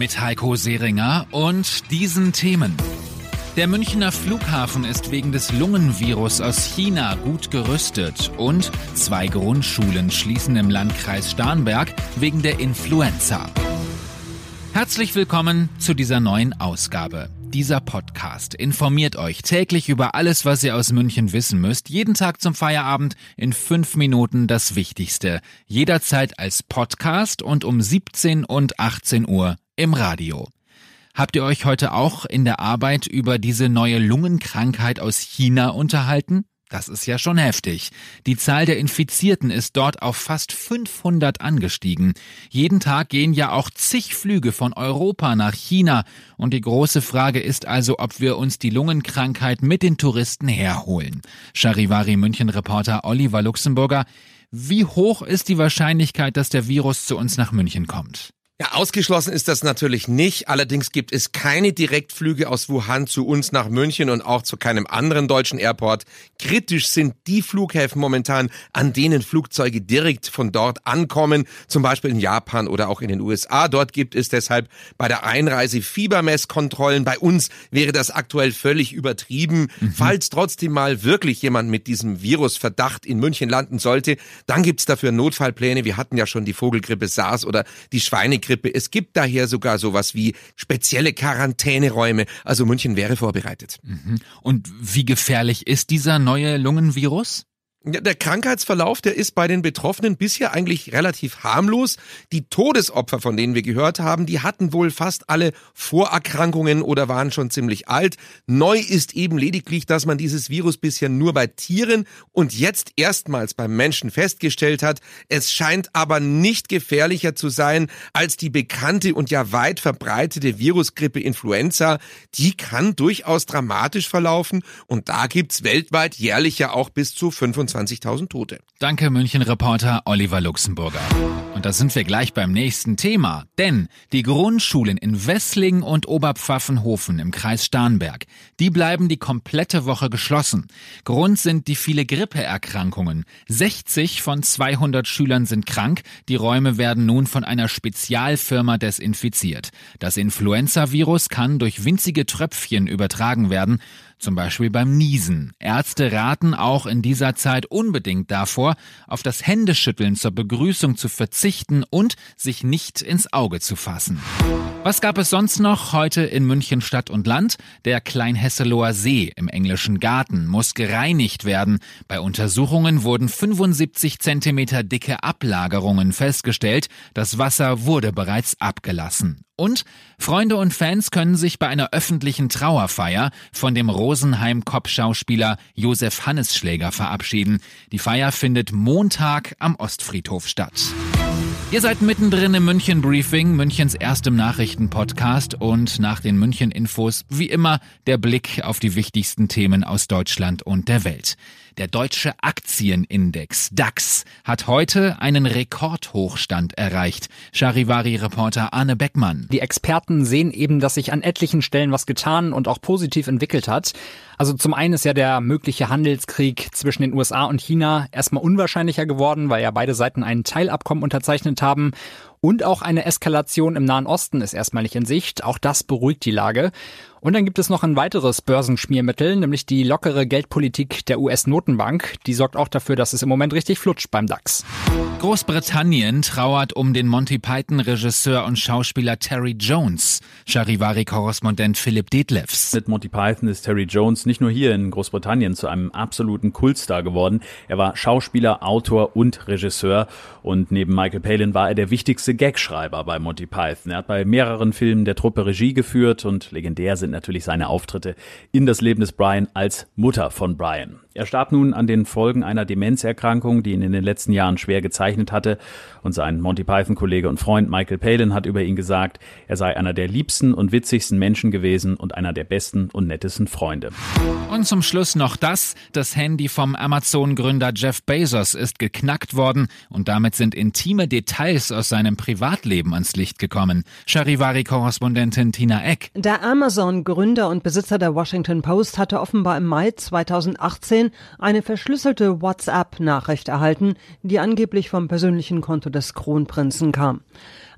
Mit Heiko Seringer und diesen Themen. Der Münchner Flughafen ist wegen des Lungenvirus aus China gut gerüstet und zwei Grundschulen schließen im Landkreis Starnberg wegen der Influenza. Herzlich willkommen zu dieser neuen Ausgabe. Dieser Podcast informiert euch täglich über alles, was ihr aus München wissen müsst. Jeden Tag zum Feierabend in fünf Minuten das Wichtigste. Jederzeit als Podcast und um 17 und 18 Uhr im Radio. Habt ihr euch heute auch in der Arbeit über diese neue Lungenkrankheit aus China unterhalten? Das ist ja schon heftig. Die Zahl der Infizierten ist dort auf fast 500 angestiegen. Jeden Tag gehen ja auch zig Flüge von Europa nach China. Und die große Frage ist also, ob wir uns die Lungenkrankheit mit den Touristen herholen. Charivari München Reporter Oliver Luxemburger. Wie hoch ist die Wahrscheinlichkeit, dass der Virus zu uns nach München kommt? Ja, ausgeschlossen ist das natürlich nicht. Allerdings gibt es keine Direktflüge aus Wuhan zu uns nach München und auch zu keinem anderen deutschen Airport. Kritisch sind die Flughäfen momentan, an denen Flugzeuge direkt von dort ankommen, zum Beispiel in Japan oder auch in den USA. Dort gibt es deshalb bei der Einreise Fiebermesskontrollen. Bei uns wäre das aktuell völlig übertrieben. Mhm. Falls trotzdem mal wirklich jemand mit diesem Virusverdacht in München landen sollte, dann gibt's dafür Notfallpläne. Wir hatten ja schon die Vogelgrippe SARS oder die Schweinegrippe Grippe. Es gibt daher sogar sowas wie spezielle Quarantäneräume. Also München wäre vorbereitet. Mhm. Und wie gefährlich ist dieser neue Lungenvirus? Der Krankheitsverlauf, der ist bei den Betroffenen bisher eigentlich relativ harmlos. Die Todesopfer, von denen wir gehört haben, die hatten wohl fast alle Vorerkrankungen oder waren schon ziemlich alt. Neu ist eben lediglich, dass man dieses Virus bisher nur bei Tieren und jetzt erstmals beim Menschen festgestellt hat. Es scheint aber nicht gefährlicher zu sein als die bekannte und ja weit verbreitete Virusgrippe Influenza. Die kann durchaus dramatisch verlaufen und da gibt's weltweit jährlich ja auch bis zu 25 25.000 Tote. Danke, München-Reporter Oliver Luxemburger. Und da sind wir gleich beim nächsten Thema. Denn die Grundschulen in Wesslingen und Oberpfaffenhofen im Kreis Starnberg, die bleiben die komplette Woche geschlossen. Grund sind die viele Grippeerkrankungen. 60 von 200 Schülern sind krank. Die Räume werden nun von einer Spezialfirma desinfiziert. Das Influenza-Virus kann durch winzige Tröpfchen übertragen werden zum Beispiel beim Niesen. Ärzte raten auch in dieser Zeit unbedingt davor, auf das Händeschütteln zur Begrüßung zu verzichten und sich nicht ins Auge zu fassen. Was gab es sonst noch heute in München Stadt und Land? Der Kleinhesseloher See im englischen Garten muss gereinigt werden. Bei Untersuchungen wurden 75 Zentimeter dicke Ablagerungen festgestellt. Das Wasser wurde bereits abgelassen. Und Freunde und Fans können sich bei einer öffentlichen Trauerfeier von dem Rosenheim-Kopfschauspieler Josef Hannesschläger verabschieden. Die Feier findet Montag am Ostfriedhof statt. Ihr seid mittendrin im München Briefing, Münchens erstem Nachrichtenpodcast und nach den München Infos wie immer der Blick auf die wichtigsten Themen aus Deutschland und der Welt. Der deutsche Aktienindex DAX hat heute einen Rekordhochstand erreicht. Charivari-Reporter Arne Beckmann. Die Experten sehen eben, dass sich an etlichen Stellen was getan und auch positiv entwickelt hat. Also zum einen ist ja der mögliche Handelskrieg zwischen den USA und China erstmal unwahrscheinlicher geworden, weil ja beide Seiten ein Teilabkommen unterzeichnet haben. Und auch eine Eskalation im Nahen Osten ist erstmal nicht in Sicht. Auch das beruhigt die Lage. Und dann gibt es noch ein weiteres Börsenschmiermittel, nämlich die lockere Geldpolitik der US-Notenbank. Die sorgt auch dafür, dass es im Moment richtig flutscht beim DAX. Großbritannien trauert um den Monty Python-Regisseur und Schauspieler Terry Jones. Charivari-Korrespondent Philipp Detlefs. Mit Monty Python ist Terry Jones nicht nur hier in Großbritannien zu einem absoluten Kultstar geworden. Er war Schauspieler, Autor und Regisseur. Und neben Michael Palin war er der wichtigste Gagschreiber bei Monty Python. Er hat bei mehreren Filmen der Truppe Regie geführt und legendär sind natürlich seine Auftritte in das Leben des Brian als Mutter von Brian. Er starb nun an den Folgen einer Demenzerkrankung, die ihn in den letzten Jahren schwer gezeichnet hatte. Und sein Monty Python-Kollege und Freund Michael Palin hat über ihn gesagt, er sei einer der liebsten und witzigsten Menschen gewesen und einer der besten und nettesten Freunde. Und zum Schluss noch das. Das Handy vom Amazon-Gründer Jeff Bezos ist geknackt worden und damit sind intime Details aus seinem Privatleben ans Licht gekommen. Charivari-Korrespondentin Tina Eck. Der Amazon-Gründer und Besitzer der Washington Post hatte offenbar im Mai 2018 eine verschlüsselte WhatsApp-Nachricht erhalten, die angeblich vom persönlichen Konto des Kronprinzen kam.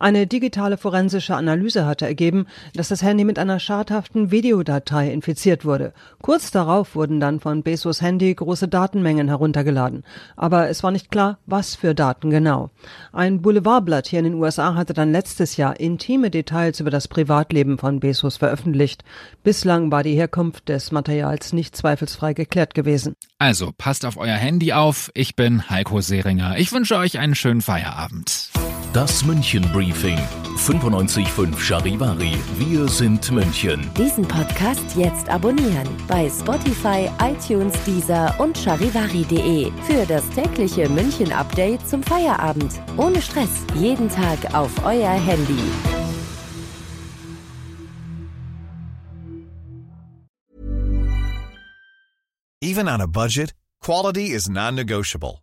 Eine digitale forensische Analyse hatte ergeben, dass das Handy mit einer schadhaften Videodatei infiziert wurde. Kurz darauf wurden dann von Bezos Handy große Datenmengen heruntergeladen. Aber es war nicht klar, was für Daten genau. Ein Boulevardblatt hier in den USA hatte dann letztes Jahr intime Details über das Privatleben von Bezos veröffentlicht. Bislang war die Herkunft des Materials nicht zweifelsfrei geklärt gewesen. Also passt auf euer Handy auf. Ich bin Heiko Seringer. Ich wünsche euch einen schönen Feierabend. Das München Briefing 95.5 Charivari. Wir sind München. Diesen Podcast jetzt abonnieren bei Spotify, iTunes, Deezer und charivari.de für das tägliche München Update zum Feierabend. Ohne Stress. Jeden Tag auf euer Handy. Even on a budget, quality is non-negotiable.